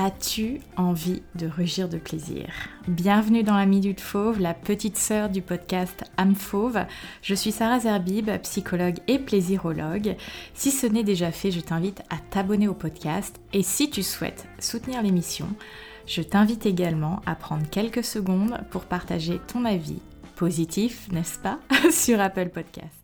As-tu envie de rugir de plaisir? Bienvenue dans la Minute Fauve, la petite sœur du podcast Âme Fauve. Je suis Sarah Zerbib, psychologue et plaisirologue. Si ce n'est déjà fait, je t'invite à t'abonner au podcast et si tu souhaites soutenir l'émission, je t'invite également à prendre quelques secondes pour partager ton avis positif, n'est-ce pas, sur Apple Podcast.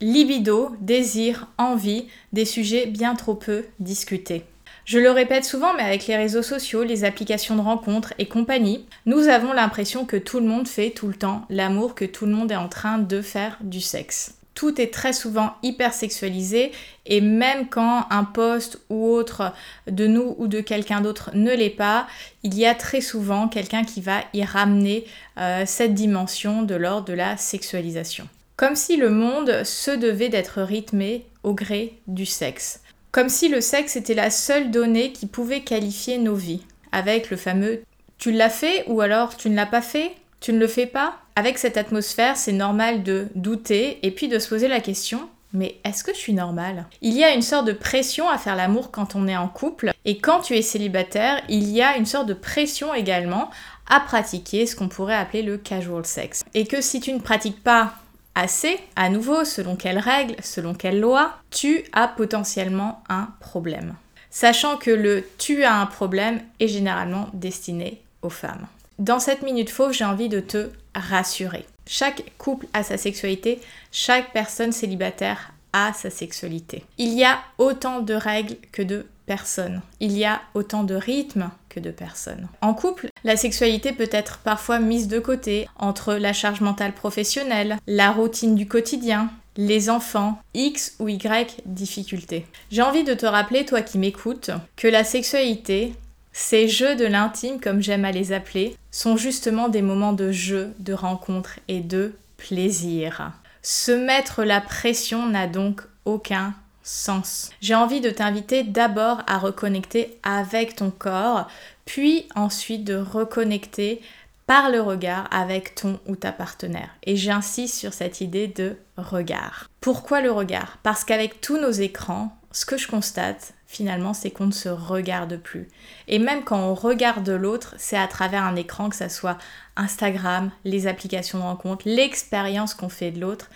Libido, désir, envie, des sujets bien trop peu discutés. Je le répète souvent, mais avec les réseaux sociaux, les applications de rencontres et compagnie, nous avons l'impression que tout le monde fait tout le temps l'amour, que tout le monde est en train de faire du sexe. Tout est très souvent hyper sexualisé et même quand un poste ou autre de nous ou de quelqu'un d'autre ne l'est pas, il y a très souvent quelqu'un qui va y ramener euh, cette dimension de l'ordre de la sexualisation. Comme si le monde se devait d'être rythmé au gré du sexe. Comme si le sexe était la seule donnée qui pouvait qualifier nos vies. Avec le fameux tu l'as fait ou alors tu ne l'as pas fait, tu ne le fais pas. Avec cette atmosphère, c'est normal de douter et puis de se poser la question mais est-ce que je suis normale Il y a une sorte de pression à faire l'amour quand on est en couple et quand tu es célibataire, il y a une sorte de pression également à pratiquer ce qu'on pourrait appeler le casual sex. Et que si tu ne pratiques pas assez, à nouveau, selon quelles règles, selon quelles lois, tu as potentiellement un problème. Sachant que le tu as un problème est généralement destiné aux femmes. Dans cette minute fauve, j'ai envie de te rassurer. Chaque couple a sa sexualité, chaque personne célibataire a sa sexualité. Il y a autant de règles que de Il y a autant de rythmes que de personnes. En couple, la sexualité peut être parfois mise de côté entre la charge mentale professionnelle, la routine du quotidien, les enfants, X ou Y difficultés. J'ai envie de te rappeler, toi qui m'écoutes, que la sexualité, ces jeux de l'intime, comme j'aime à les appeler, sont justement des moments de jeu, de rencontre et de plaisir. Se mettre la pression n'a donc aucun J'ai envie de t'inviter d'abord à reconnecter avec ton corps, puis ensuite de reconnecter par le regard avec ton ou ta partenaire. Et j'insiste sur cette idée de regard. Pourquoi le regard? Parce qu'avec tous nos écrans, ce que je constate finalement, c'est qu'on ne se regarde plus. Et même quand on regarde l'autre, c'est à travers un écran, que ce soit Instagram, les applications de rencontre, l'expérience qu'on fait de l'autre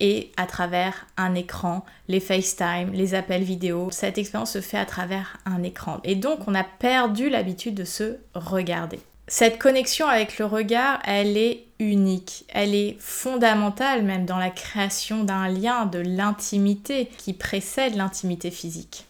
et à travers un écran, les FaceTime, les appels vidéo. Cette expérience se fait à travers un écran. Et donc on a perdu l'habitude de se regarder. Cette connexion avec le regard, elle est unique, elle est fondamentale même dans la création d'un lien, de l'intimité qui précède l'intimité physique.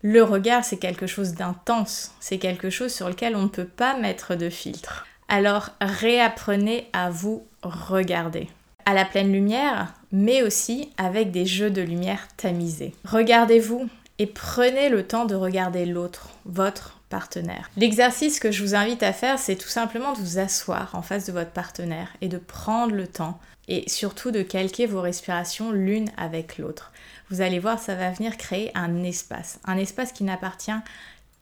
Le regard, c'est quelque chose d'intense, c'est quelque chose sur lequel on ne peut pas mettre de filtre. Alors réapprenez à vous regarder à la pleine lumière, mais aussi avec des jeux de lumière tamisés. Regardez-vous et prenez le temps de regarder l'autre, votre partenaire. L'exercice que je vous invite à faire, c'est tout simplement de vous asseoir en face de votre partenaire et de prendre le temps et surtout de calquer vos respirations l'une avec l'autre. Vous allez voir, ça va venir créer un espace, un espace qui n'appartient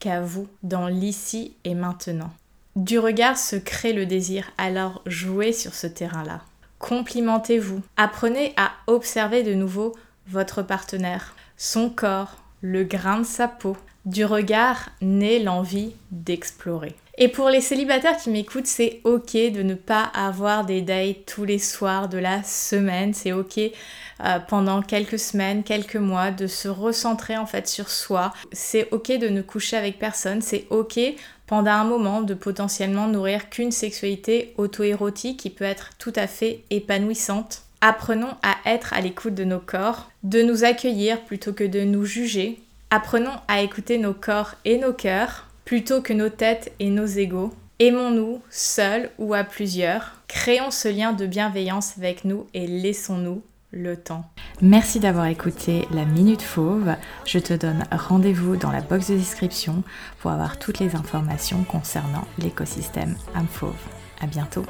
qu'à vous, dans l'ici et maintenant. Du regard se crée le désir, alors jouez sur ce terrain-là. Complimentez-vous. Apprenez à observer de nouveau votre partenaire, son corps, le grain de sa peau. Du regard naît l'envie d'explorer. Et pour les célibataires qui m'écoutent, c'est ok de ne pas avoir des dates tous les soirs de la semaine. C'est ok euh, pendant quelques semaines, quelques mois de se recentrer en fait sur soi. C'est ok de ne coucher avec personne. C'est ok pendant un moment de potentiellement nourrir qu'une sexualité auto-érotique qui peut être tout à fait épanouissante. Apprenons à être à l'écoute de nos corps, de nous accueillir plutôt que de nous juger. Apprenons à écouter nos corps et nos cœurs plutôt que nos têtes et nos égaux. Aimons-nous seuls ou à plusieurs. Créons ce lien de bienveillance avec nous et laissons-nous le temps. Merci d'avoir écouté la Minute Fauve. Je te donne rendez-vous dans la box de description pour avoir toutes les informations concernant l'écosystème âme fauve. À bientôt.